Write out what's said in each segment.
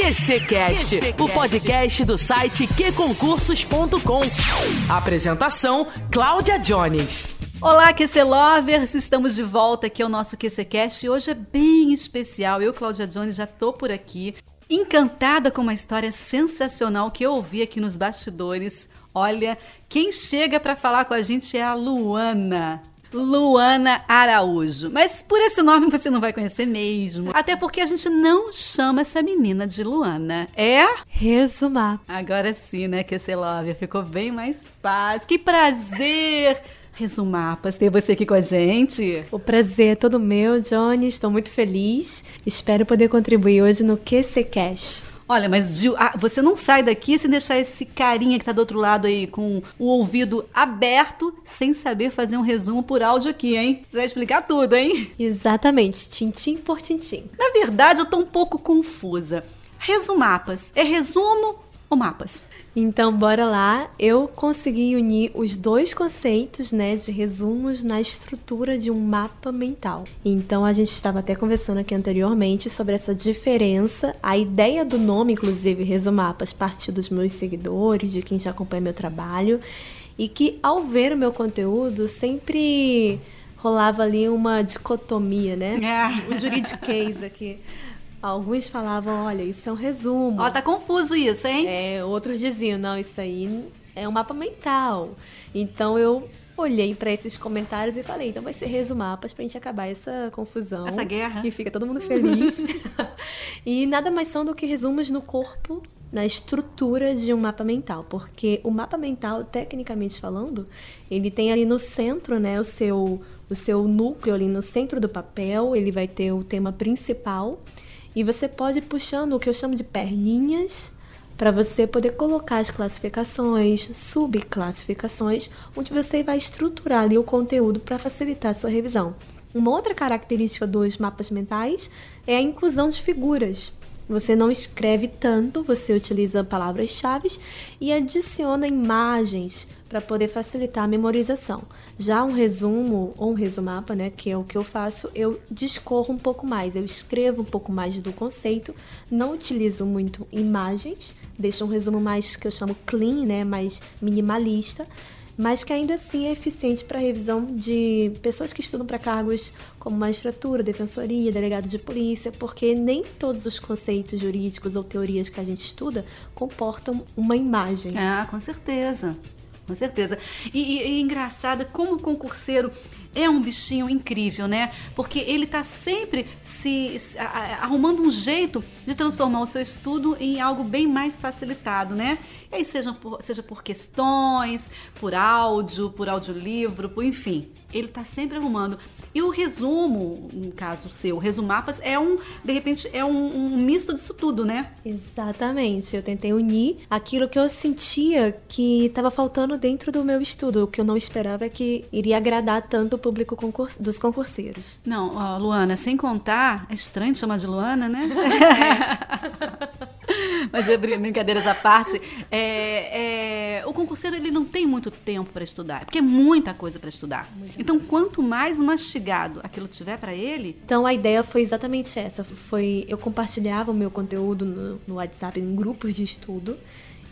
QCcast, o podcast do site qconcursos.com. Apresentação: Cláudia Jones. Olá, QC Lovers! Estamos de volta aqui ao nosso QCcast e hoje é bem especial. Eu, Cláudia Jones, já tô por aqui, encantada com uma história sensacional que eu ouvi aqui nos bastidores. Olha, quem chega para falar com a gente é a Luana. Luana Araújo. Mas por esse nome você não vai conhecer mesmo. Até porque a gente não chama essa menina de Luana. É? Resumar. Agora sim, né, que esse love ficou bem mais fácil. Que prazer! Resumapas, ter você aqui com a gente. O prazer é todo meu, Johnny. Estou muito feliz. Espero poder contribuir hoje no QC Cash. Olha, mas Gil, ah, você não sai daqui sem deixar esse carinha que tá do outro lado aí com o ouvido aberto, sem saber fazer um resumo por áudio aqui, hein? Você vai explicar tudo, hein? Exatamente, tintim por tintim. Na verdade, eu tô um pouco confusa. Resumapas, é resumo ou mapas? Então, bora lá. Eu consegui unir os dois conceitos, né, de resumos na estrutura de um mapa mental. Então, a gente estava até conversando aqui anteriormente sobre essa diferença. A ideia do nome, inclusive, Resumapas, partiu dos meus seguidores, de quem já acompanha meu trabalho, e que ao ver o meu conteúdo sempre rolava ali uma dicotomia, né? É. Um juridiquês aqui. Alguns falavam, olha, isso é um resumo. Ó, tá confuso isso, hein? É, outros diziam, não, isso aí é um mapa mental. Então eu olhei para esses comentários e falei, então vai ser resumapas pra gente acabar essa confusão. Essa guerra. E fica todo mundo feliz. e nada mais são do que resumos no corpo, na estrutura de um mapa mental, porque o mapa mental, tecnicamente falando, ele tem ali no centro, né, o seu o seu núcleo ali no centro do papel, ele vai ter o tema principal e você pode ir puxando o que eu chamo de perninhas para você poder colocar as classificações, subclassificações, onde você vai estruturar ali o conteúdo para facilitar a sua revisão. Uma outra característica dos mapas mentais é a inclusão de figuras. Você não escreve tanto, você utiliza palavras-chave e adiciona imagens para poder facilitar a memorização. Já um resumo ou um resumapa, né, que é o que eu faço, eu discorro um pouco mais, eu escrevo um pouco mais do conceito, não utilizo muito imagens, deixo um resumo mais que eu chamo clean, né, mais minimalista mas que ainda assim é eficiente para a revisão de pessoas que estudam para cargos como magistratura, defensoria, delegado de polícia, porque nem todos os conceitos jurídicos ou teorias que a gente estuda comportam uma imagem. Ah, com certeza. Com certeza. E, e, e engraçado como o concurseiro é um bichinho incrível, né? Porque ele está sempre se, se a, arrumando um jeito de transformar o seu estudo em algo bem mais facilitado, né? E aí seja por, seja por questões, por áudio, por audiolivro, por enfim. Ele está sempre arrumando. E o resumo, no caso seu, o resumapas, é um, de repente, é um, um, misto disso tudo, né? Exatamente. Eu tentei unir aquilo que eu sentia que estava faltando dentro do meu estudo. O que eu não esperava é que iria agradar tanto o público concurs dos concurseiros. Não, ó, Luana, sem contar, é estranho chamar de Luana, né? Mas é brincadeiras à parte. É, é, o concurseiro ele não tem muito tempo para estudar, porque é muita coisa para estudar. Muito então, quanto mais mastigado aquilo tiver para ele. Então, a ideia foi exatamente essa. Foi eu compartilhava o meu conteúdo no, no WhatsApp em grupos de estudo.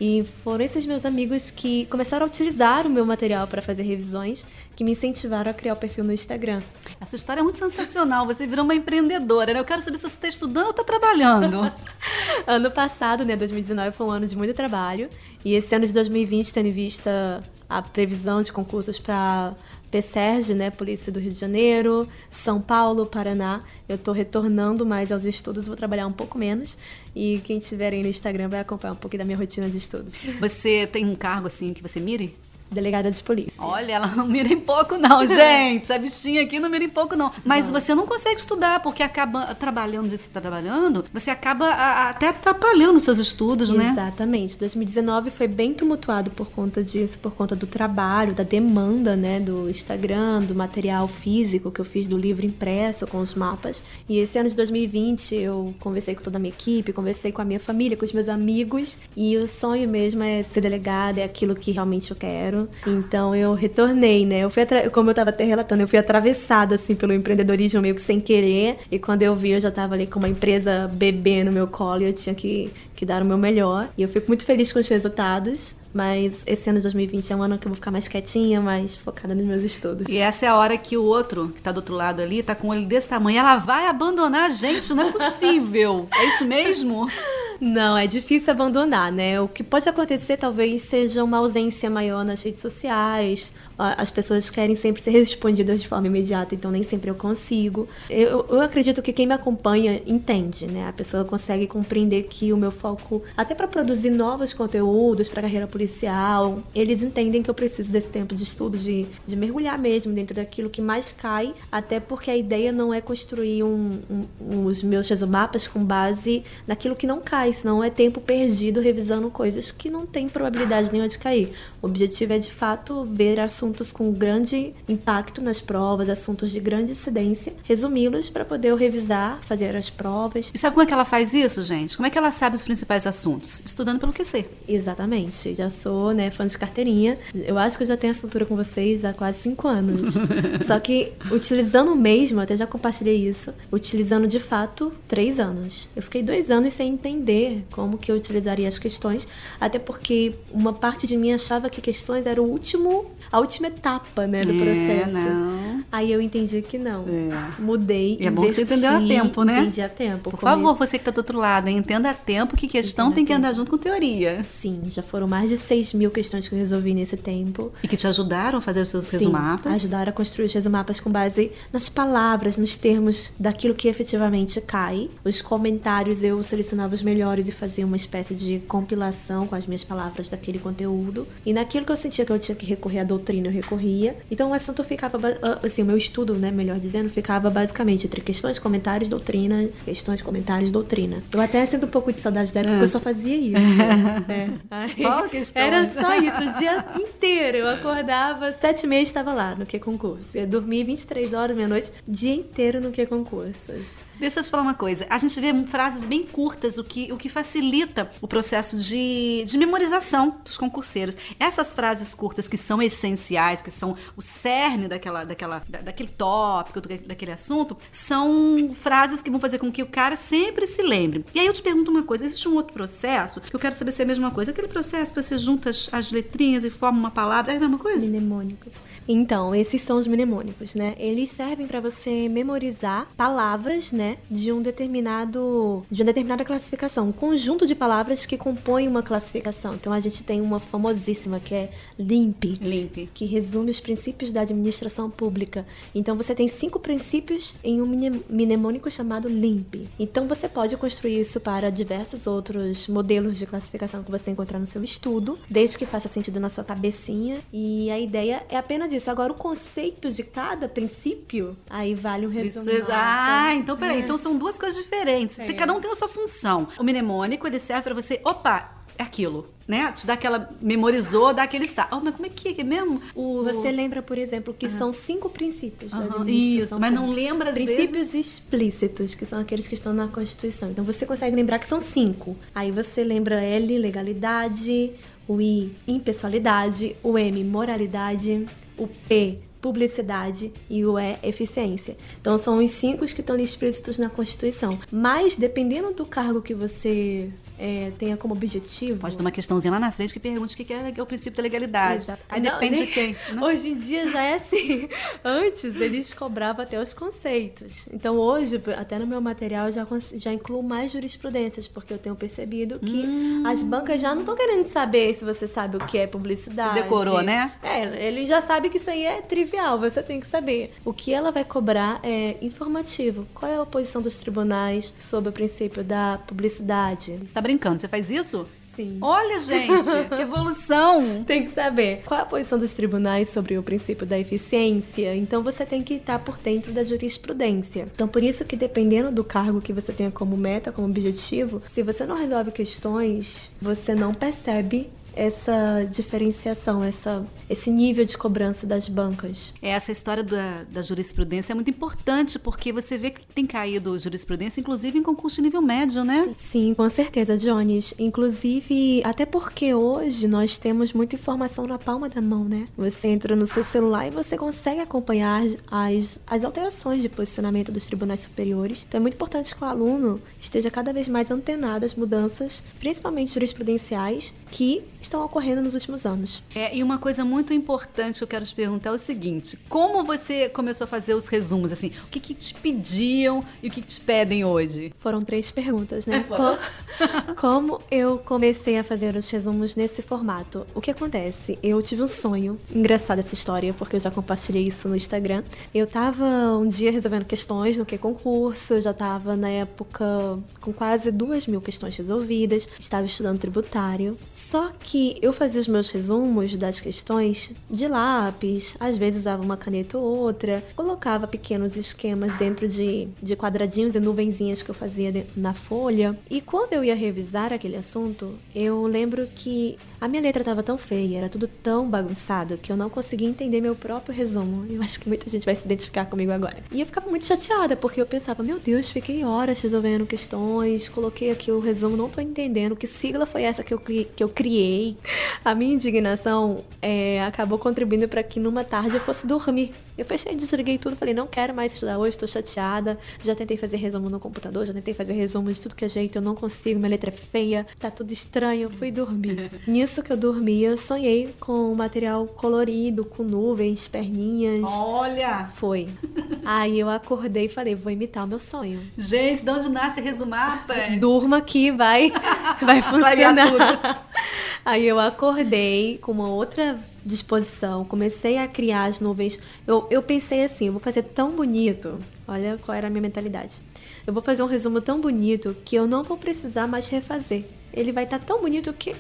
E foram esses meus amigos que começaram a utilizar o meu material para fazer revisões, que me incentivaram a criar o perfil no Instagram. A sua história é muito sensacional. Você virou uma empreendedora, né? Eu quero saber se você está estudando ou está trabalhando. ano passado, né, 2019, foi um ano de muito trabalho. E esse ano de 2020, tendo em vista a previsão de concursos para PSERG, né, Polícia do Rio de Janeiro, São Paulo, Paraná. Eu estou retornando mais aos estudos, vou trabalhar um pouco menos. E quem estiver aí no Instagram vai acompanhar um pouco da minha rotina de estudos. Você tem um cargo assim que você mire? Delegada de polícia. Olha, ela não mira em pouco não, gente. Essa bichinha aqui não mira em pouco não. Mas não. você não consegue estudar, porque acaba trabalhando, você está trabalhando, você acaba a, até atrapalhando os seus estudos, né? Exatamente. 2019 foi bem tumultuado por conta disso, por conta do trabalho, da demanda, né, do Instagram, do material físico que eu fiz do livro impresso com os mapas. E esse ano de 2020 eu conversei com toda a minha equipe, conversei com a minha família, com os meus amigos, e o sonho mesmo é ser delegada, é aquilo que realmente eu quero Então eu retornei, né? Eu fui como eu estava até relatando, eu fui atravessada assim pelo empreendedorismo meio que sem querer. E quando eu vi, eu já estava ali com uma empresa bebê no meu colo e eu tinha que, que dar o meu melhor. E eu fico muito feliz com os resultados. Mas esse ano de 2020 é um ano que eu vou ficar mais quietinha, mais focada nos meus estudos. E essa é a hora que o outro, que tá do outro lado ali, tá com o olho desse tamanho. Ela vai abandonar a gente, não é possível. é isso mesmo? Não, é difícil abandonar, né? O que pode acontecer talvez seja uma ausência maior nas redes sociais. As pessoas querem sempre ser respondidas de forma imediata, então nem sempre eu consigo. Eu, eu acredito que quem me acompanha entende, né? A pessoa consegue compreender que o meu foco, até para produzir novos conteúdos para carreira policial, eles entendem que eu preciso desse tempo de estudo, de, de mergulhar mesmo dentro daquilo que mais cai, até porque a ideia não é construir um, um, os meus resumapas com base naquilo que não cai senão é tempo perdido revisando coisas que não tem probabilidade nenhuma de cair. O objetivo é de fato ver assuntos com grande impacto nas provas, assuntos de grande incidência, resumi-los para poder eu revisar, fazer as provas. E sabe como é que ela faz isso, gente? Como é que ela sabe os principais assuntos? Estudando pelo QC. Exatamente. Já sou, né, fã de carteirinha. Eu acho que eu já tenho assinatura com vocês há quase cinco anos. Só que utilizando mesmo, até já compartilhei isso, utilizando de fato três anos. Eu fiquei dois anos sem entender como que eu utilizaria as questões, até porque uma parte de mim achava que questões era o último, a última etapa, né, do é, processo. Não. Aí eu entendi que não. É. Mudei, e é bom você entendeu a tempo, né? Entendi a tempo. Por favor, você que está do outro lado, entenda a tempo que questão tem que andar junto com teoria. Sim, já foram mais de 6 mil questões que eu resolvi nesse tempo. E que te ajudaram a fazer os seus Sim, resumapas? ajudaram a construir os resumapas com base nas palavras, nos termos daquilo que efetivamente cai. Os comentários eu selecionava os melhores e fazia uma espécie de compilação com as minhas palavras daquele conteúdo. E naquilo que eu sentia que eu tinha que recorrer à doutrina, eu recorria. Então o assunto ficava, ah, assim, o meu estudo, né, melhor dizendo, ficava basicamente entre questões, comentários, doutrina, questões, comentários, doutrina. Eu até sinto um pouco de saudade da época porque eu só fazia isso. é. Aí, questão. Era só isso, o dia inteiro. Eu acordava, sete meses estava lá no que concurso. Eu dormia 23 horas, meia-noite, dia inteiro no que concursos. Deixa eu te falar uma coisa. A gente vê frases bem curtas, o que, o que facilita o processo de, de memorização dos concurseiros. Essas frases curtas que são essenciais, que são o cerne daquela, daquela, da, daquele tópico, daquele assunto, são frases que vão fazer com que o cara sempre se lembre. E aí eu te pergunto uma coisa: existe um outro processo eu quero saber se é a mesma coisa? Aquele processo que você junta as, as letrinhas e forma uma palavra, é a mesma coisa? Mnemônicos. Então, esses são os mnemônicos, né? Eles servem para você memorizar palavras, né, de um determinado de uma determinada classificação, um conjunto de palavras que compõem uma classificação. Então, a gente tem uma famosíssima que é LIMP, LIMP, que resume os princípios da administração pública. Então, você tem cinco princípios em um mnemônico chamado LIMP. Então, você pode construir isso para diversos outros modelos de classificação que você encontrar no seu estudo, desde que faça sentido na sua cabecinha. E a ideia é apenas isso Agora, o conceito de cada princípio, aí vale um resumo. Precisa... Ah, então peraí. É. Então são duas coisas diferentes. É. Cada um tem a sua função. O mnemônico, ele serve para você, opa, é aquilo, né? Te dá aquela. Memorizou, dá aquele está. Oh, mas como é que é, que é mesmo? O... Você lembra, por exemplo, que uhum. são cinco princípios uhum. Isso, mas não lembra Princípios vezes... explícitos, que são aqueles que estão na Constituição. Então você consegue lembrar que são cinco. Aí você lembra L, legalidade, o I, impessoalidade, o M, moralidade, o P, publicidade e o E, eficiência. Então são os cinco que estão explícitos na Constituição. Mas dependendo do cargo que você é, tenha como objetivo. Pode ter uma questãozinha lá na frente que pergunte o que é, o princípio da legalidade. Exato. Aí não, depende nem... de quem. Não? Hoje em dia já é assim. Antes eles cobravam até os conceitos. Então hoje, até no meu material, já, já incluo mais jurisprudências, porque eu tenho percebido que hum. as bancas já não estão querendo saber se você sabe o que é publicidade. Se decorou, né? É, ele já sabe que isso aí é trivial, você tem que saber. O que ela vai cobrar é informativo. Qual é a posição dos tribunais sobre o princípio da publicidade? Tá brincando, você faz isso? Sim. Olha, gente, que evolução! Tem que saber qual é a posição dos tribunais sobre o princípio da eficiência. Então você tem que estar por dentro da jurisprudência. Então por isso que dependendo do cargo que você tenha como meta, como objetivo, se você não resolve questões, você não percebe essa diferenciação, essa, esse nível de cobrança das bancas. Essa história da, da jurisprudência é muito importante, porque você vê que tem caído jurisprudência, inclusive em concurso de nível médio, né? Sim, com certeza, Jones. Inclusive, até porque hoje nós temos muita informação na palma da mão, né? Você entra no seu celular e você consegue acompanhar as, as alterações de posicionamento dos tribunais superiores. Então é muito importante que o aluno esteja cada vez mais antenado às mudanças, principalmente jurisprudenciais, que estão ocorrendo nos últimos anos. É, e uma coisa muito importante que eu quero te perguntar é o seguinte: como você começou a fazer os resumos? Assim, o que, que te pediam e o que, que te pedem hoje? Foram três perguntas, né? É, como eu comecei a fazer os resumos nesse formato? O que acontece? Eu tive um sonho, engraçada essa história, porque eu já compartilhei isso no Instagram. Eu tava um dia resolvendo questões no que concurso, eu já tava na época com quase duas mil questões resolvidas, estava estudando tributário. Só que eu fazia os meus resumos das questões de lápis, às vezes usava uma caneta ou outra, colocava pequenos esquemas dentro de, de quadradinhos e nuvenzinhas que eu fazia na folha. E quando eu ia revisar aquele assunto, eu lembro que a minha letra estava tão feia, era tudo tão bagunçado que eu não conseguia entender meu próprio resumo. Eu acho que muita gente vai se identificar comigo agora. E eu ficava muito chateada, porque eu pensava, meu Deus, fiquei horas resolvendo questões, coloquei aqui o resumo, não tô entendendo. Que sigla foi essa que eu, que eu criei? A minha indignação é, acabou contribuindo para que numa tarde eu fosse dormir. Eu fechei, desliguei tudo, falei, não quero mais estudar hoje, tô chateada. Já tentei fazer resumo no computador, já tentei fazer resumo de tudo que é jeito, eu não consigo, minha letra é feia, tá tudo estranho, eu fui dormir. Nisso que eu dormi, eu sonhei com material colorido, com nuvens, perninhas. Olha! Foi. Aí eu acordei e falei, vou imitar o meu sonho. Gente, de onde nasce resumar, Durma aqui, vai, vai funcionar. Aí eu acordei com uma outra disposição, comecei a criar as nuvens. Eu, eu pensei assim, eu vou fazer tão bonito. Olha qual era a minha mentalidade. Eu vou fazer um resumo tão bonito que eu não vou precisar mais refazer. Ele vai estar tá tão bonito que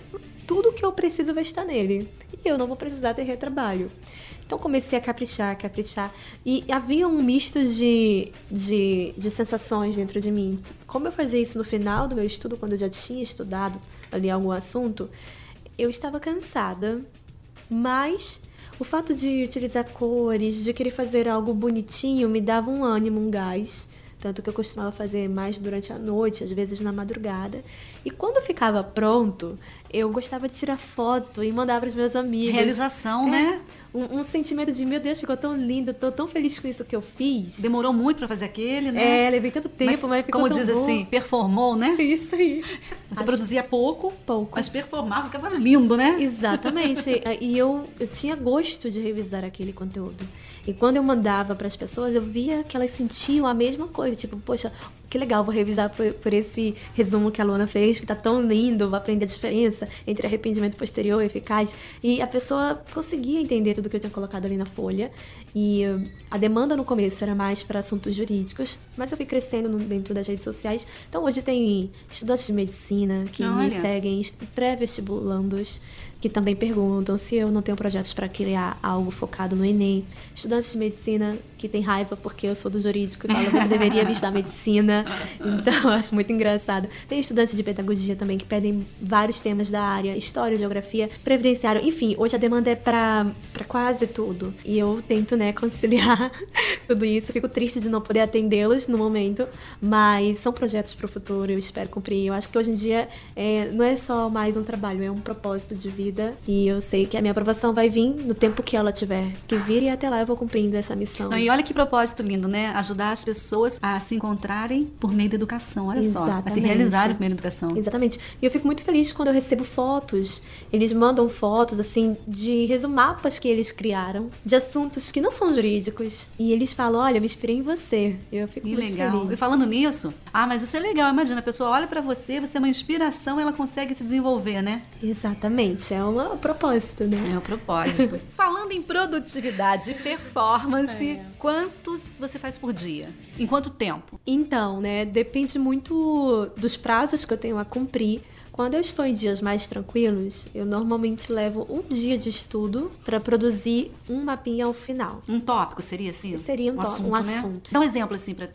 tudo que eu preciso vai estar nele. E eu não vou precisar ter retrabalho. Então comecei a caprichar, caprichar. E havia um misto de, de, de sensações dentro de mim. Como eu fazia isso no final do meu estudo, quando eu já tinha estudado ali algum assunto, eu estava cansada, mas o fato de utilizar cores, de querer fazer algo bonitinho, me dava um ânimo, um gás. Tanto que eu costumava fazer mais durante a noite, às vezes na madrugada. E quando ficava pronto, eu gostava de tirar foto e mandar para os meus amigos. Realização, é, né? Um, um, sentimento de, meu Deus, ficou tão lindo, tô tão feliz com isso que eu fiz. Demorou muito para fazer aquele, né? É, levei tanto tempo, mas, mas ficou Como diz bom. assim, performou, né? Isso aí. Você Acho... produzia pouco, pouco, mas performava, ficava lindo, né? Exatamente. e eu, eu tinha gosto de revisar aquele conteúdo. E quando eu mandava para as pessoas, eu via que elas sentiam a mesma coisa. Tipo, poxa, que legal, vou revisar por, por, esse resumo que a Luana fez, que tá tão lindo, vou aprender a diferença entre arrependimento posterior e eficaz. E a pessoa conseguia entender tudo que eu tinha colocado ali na folha. E uh, a demanda no começo era mais para assuntos jurídicos, mas eu fui crescendo no, dentro das redes sociais. Então hoje tem estudantes de medicina que Olha. me seguem, pré-vestibulandos que também perguntam se eu não tenho projetos para criar algo focado no Enem. Estudantes de medicina que têm raiva porque eu sou do jurídico e falam que deveria vir estudar medicina. Então, eu acho muito engraçado. Tem estudantes de pedagogia também que pedem vários temas da área, história, geografia, previdenciário. Enfim, hoje a demanda é para quase tudo. E eu tento, né, conciliar tudo isso. Fico triste de não poder atendê-los no momento, mas são projetos para o futuro, eu espero cumprir. Eu acho que hoje em dia é, não é só mais um trabalho, é um propósito de vida vida e eu sei que a minha aprovação vai vir no tempo que ela tiver que vir e até lá eu vou cumprindo essa missão. Não, e olha que propósito lindo, né? Ajudar as pessoas a se encontrarem por meio da educação, olha Exatamente. só, a se realizarem por meio da educação. Exatamente. E eu fico muito feliz quando eu recebo fotos. Eles mandam fotos assim de resumapas que eles criaram de assuntos que não são jurídicos e eles falam: "Olha, eu me inspirei em você". Eu fico que muito legal. feliz. E falando nisso, ah, mas isso é legal. Imagina, a pessoa olha para você, você é uma inspiração, ela consegue se desenvolver, né? Exatamente. É um propósito, né? É o propósito. Falando em produtividade e performance, é. quantos você faz por dia? Em quanto tempo? Então, né, depende muito dos prazos que eu tenho a cumprir. Quando eu estou em dias mais tranquilos, eu normalmente levo um dia de estudo para produzir um mapinha ao final. Um tópico seria assim? Seria um, um assunto, um né? assunto. Dá um exemplo assim para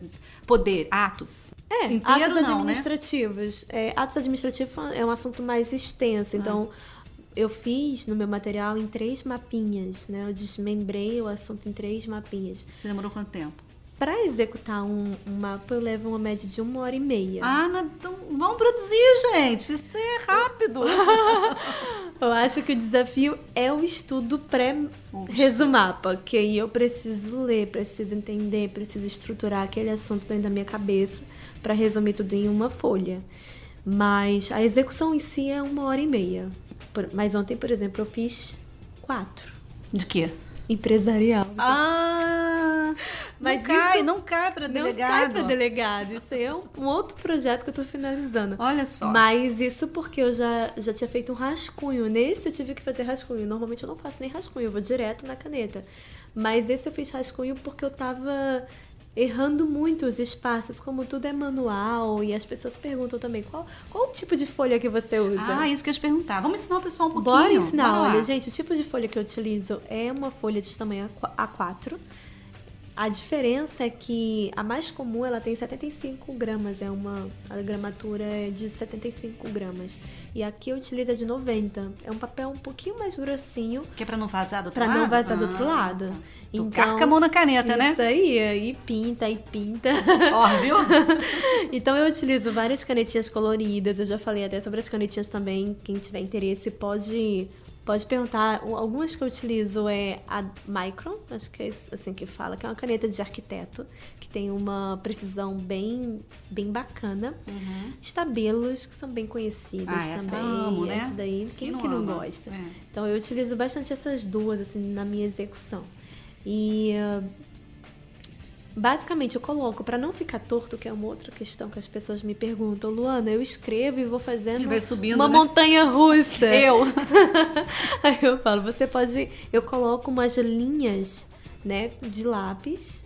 poder, atos. É, Inteiro, atos não, né? administrativos. Né? É, atos administrativos é um assunto mais extenso, então ah eu fiz no meu material em três mapinhas, né? Eu desmembrei o assunto em três mapinhas. Você demorou quanto tempo? Para executar um, um, mapa, eu levo uma média de uma hora e meia. Ah, não, então vamos produzir, gente. Isso é rápido. eu acho que o desafio é o estudo pré-resumapa, que aí eu preciso ler, preciso entender, preciso estruturar aquele assunto dentro da minha cabeça para resumir tudo em uma folha. Mas a execução em si é uma hora e meia. Mas ontem, por exemplo, eu fiz quatro. De quê? Empresarial. Ah! Mas não cai, não cai para delegado. Não cai para delegado. Isso aí é um, um, outro projeto que eu tô finalizando. Olha só. Mas isso porque eu já, já tinha feito um rascunho. Nesse eu tive que fazer rascunho. Normalmente eu não faço nem rascunho, eu vou direto na caneta. Mas esse eu fiz rascunho porque eu tava errando muito os espaços, como tudo é manual e as pessoas perguntam também qual, qual o tipo de folha que você usa. Ah, isso que eu ia te perguntar. Vamos ensinar o pessoal um pouquinho. Bora ensinar. Olha, gente, o tipo de folha que eu utilizo é uma folha de tamanho A4 a diferença é que a mais comum ela tem 75 gramas, é uma a gramatura é de 75 gramas. E aqui eu utilizo a de 90. É um papel um pouquinho mais grossinho. Que é pra não vazar do outro pra lado? Pra não vazar ah, do outro lado. Tá. Então, carca a mão na caneta, isso né? Isso aí, e pinta, e pinta. Ó, viu? então eu utilizo várias canetinhas coloridas. Eu já falei até sobre as canetinhas também. Quem tiver interesse pode Pode perguntar. Algumas que eu utilizo é a Micron, acho que é assim que fala, que é uma caneta de arquiteto, que tem uma precisão bem, bem bacana. Uhum. Estabelos, que são bem conhecidas ah, também. Amo, né? Essa daí, quem, quem que não ama? gosta? É. Então eu utilizo bastante essas duas, assim, na minha execução. E uh, Basicamente, eu coloco para não ficar torto, que é uma outra questão que as pessoas me perguntam. Luana, eu escrevo e vou fazendo subindo, uma né? montanha russa. Eu. Aí eu falo, você pode. Eu coloco umas linhas, né, de lápis.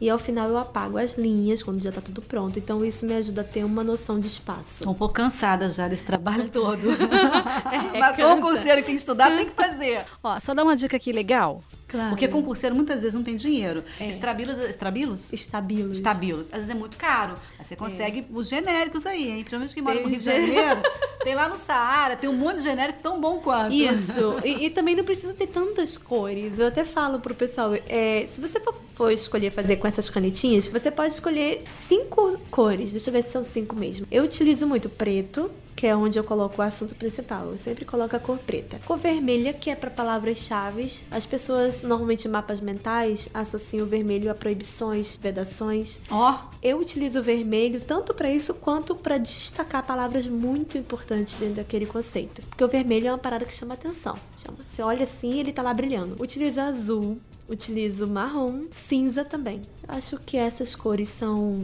E ao final eu apago as linhas quando já tá tudo pronto. Então isso me ajuda a ter uma noção de espaço. Tô um pouco cansada já desse trabalho todo. é, Mas concurseiro que tem que estudar tem que fazer. Ó, só dá uma dica aqui legal. Claro. Porque concurseiro muitas vezes não tem dinheiro. É. Estrabilos, estrabilos? Estabilos. Estabilos. Às vezes é muito caro. Aí você consegue é. os genéricos aí, hein? Principalmente quem mora no Rio de Janeiro. tem lá no Saara, tem um monte de genérico tão bom quanto. Isso. e, e, também não precisa ter tantas cores. Eu até falo pro pessoal, é, se você for, for escolher fazer com essas canetinhas, você pode escolher cinco cores. Deixa eu ver se são cinco mesmo. Eu utilizo muito preto, que é onde eu coloco o assunto principal. Eu sempre coloco a cor preta. Cor vermelha, que é para palavras-chave. As pessoas, normalmente em mapas mentais, associam o vermelho a proibições, vedações. Ó! Oh. Eu utilizo o vermelho tanto para isso quanto para destacar palavras muito importantes dentro daquele conceito. Porque o vermelho é uma parada que chama atenção. Chama. Você olha assim, ele tá lá brilhando. Utilizo azul, utilizo marrom, cinza também. Acho que essas cores são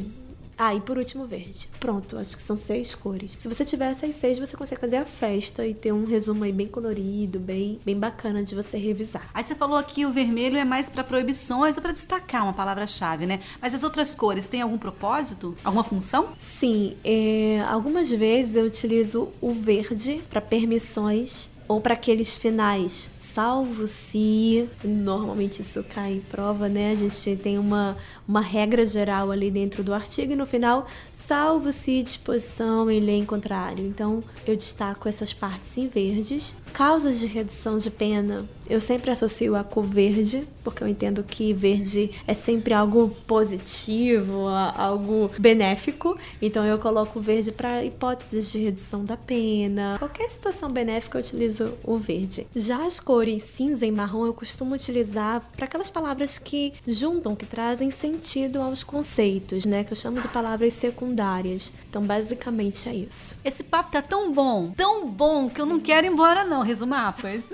ah, e por último, verde. Pronto, acho que são seis cores. Se você tiver essas seis, você consegue fazer a festa e ter um resumo aí bem colorido, bem, bem bacana de você revisar. Aí você falou aqui o vermelho é mais para proibições ou para destacar uma palavra-chave, né? Mas as outras cores têm algum propósito? Alguma função? Sim, é, algumas vezes eu utilizo o verde para permissões ou para aqueles finais salvo se normalmente isso cai em prova, né? A gente tem uma, uma regra geral ali dentro do artigo e no final salvo se disposição em lei em contrário. Então, eu destaco essas partes em verdes. Causas de redução de pena, eu sempre associo a cor verde, porque eu entendo que verde é sempre algo positivo, algo benéfico. Então, eu coloco verde para hipóteses de redução da pena. Qualquer situação benéfica, eu utilizo o verde. Já as cores cinza e marrom, eu costumo utilizar para aquelas palavras que juntam, que trazem sentido aos conceitos, né? Que eu chamo de palavras secundárias secundárias. Então, basicamente é isso. Esse papo tá tão bom, tão bom, que eu não quero ir embora, não, resumapas.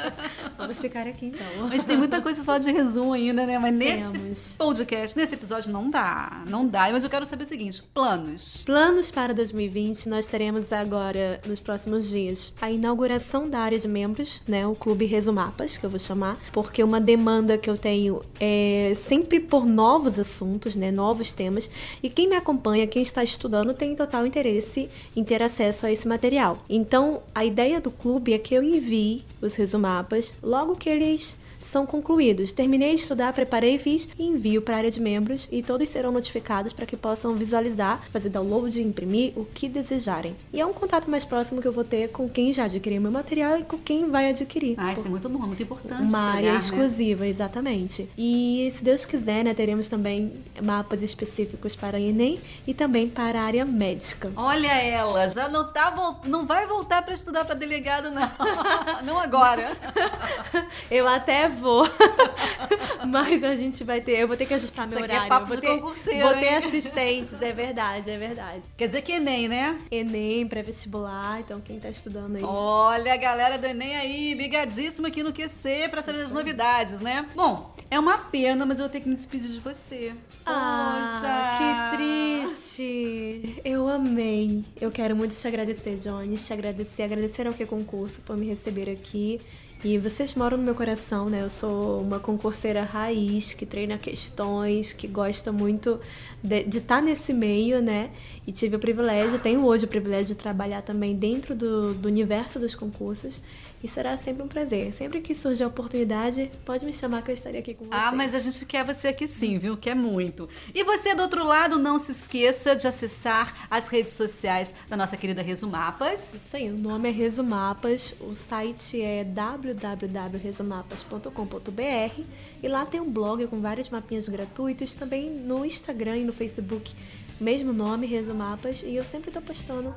Vamos ficar aqui então. Mas tem muita coisa pra falar de resumo ainda, né? Mas nesse Temos. podcast, nesse episódio, não dá. Não dá. Mas eu quero saber o seguinte: planos. Planos para 2020, nós teremos agora, nos próximos dias, a inauguração da área de membros, né? O Clube Resumapas, que eu vou chamar, porque uma demanda que eu tenho é sempre por novos assuntos, né? Novos temas. E quem me acompanha acompanha, quem está estudando, tem total interesse em ter acesso a esse material. Então, a ideia do clube é que eu envie os resumapas logo que eles são concluídos. Terminei de estudar, preparei, fiz e envio para a área de membros e todos serão notificados para que possam visualizar, fazer download, imprimir o que desejarem. E é um contato mais próximo que eu vou ter com quem já adquiriu meu material e com quem vai adquirir. Ah, isso é muito bom, muito importante. Uma área olhar, né? exclusiva, né? exatamente. E se Deus quiser, né, teremos também mapas específicos para Enem e também para a área médica. Olha ela, já não tá não vai voltar para estudar para delegado não. não agora. eu até vou. Mas a gente vai ter, eu vou ter que ajustar meu Isso horário. É papo vou ter, vou ter hein? assistentes, é verdade, é verdade. Quer dizer que Enem, né? Enem, pré-vestibular, então quem tá estudando aí. Olha a galera do Enem aí, ligadíssima aqui no QC para saber das novidades, né? Bom, é uma pena, mas eu vou ter que me despedir de você. Ah, que triste. Eu amei. Eu quero muito te agradecer, Jones, te agradecer, agradecer ao que concurso por me receber aqui. E vocês moram no meu coração, né? Eu sou uma concurseira raiz, que treina questões, que gosta muito de estar tá nesse meio, né? E tive o privilégio, tenho hoje o privilégio de trabalhar também dentro do, do universo dos concursos. E será sempre um prazer. Sempre que surgir a oportunidade, pode me chamar que eu estarei aqui com você. Ah, mas a gente quer você aqui sim, viu? Quer muito. E você do outro lado, não se esqueça de acessar as redes sociais da nossa querida Resumapas. Isso aí, o nome é Resumapas, o site é www.resumapas.com.br e lá tem um blog com vários mapinhas gratuitos, também no Instagram e no Facebook, mesmo nome, Resumapas, e eu sempre tô postando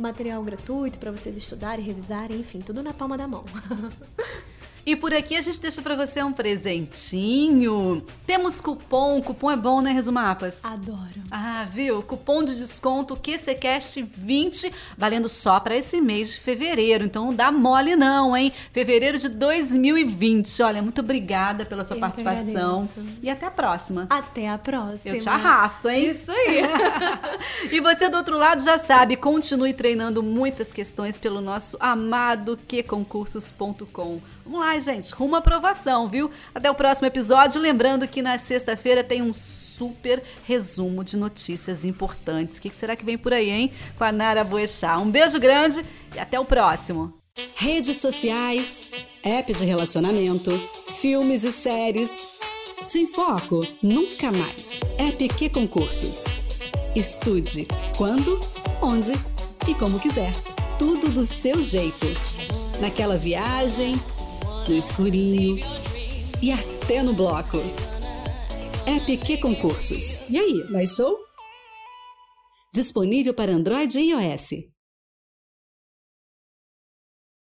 material gratuito para vocês estudarem, revisarem, enfim, tudo na palma da mão. E por aqui a gente deixa para você um presentinho. Temos cupom, cupom é bom, né, Resumapas? Adoro. Ah, viu? Cupom de desconto QCCast20, valendo só para esse mês de fevereiro. Então não dá mole não, hein? Fevereiro de 2020. Olha, muito obrigada pela sua Eu participação. E até a próxima. Até a próxima. Eu te arrasto, hein? Isso aí. e você do outro lado já sabe, continue treinando muitas questões pelo nosso amado qconcursos.com. Vamos lá, gente, rumo à aprovação, viu? Até o próximo episódio. Lembrando que na sexta-feira tem um super resumo de notícias importantes. O que será que vem por aí, hein? Com a Nara Boechat. Um beijo grande e até o próximo. Redes sociais, app de relacionamento, filmes e séries. Sem foco, nunca mais. Que concursos. Estude quando, onde e como quiser. Tudo do seu jeito. Naquela viagem, no escurinho e até no bloco. App que concursos. E aí, baixou? Disponível para Android e iOS.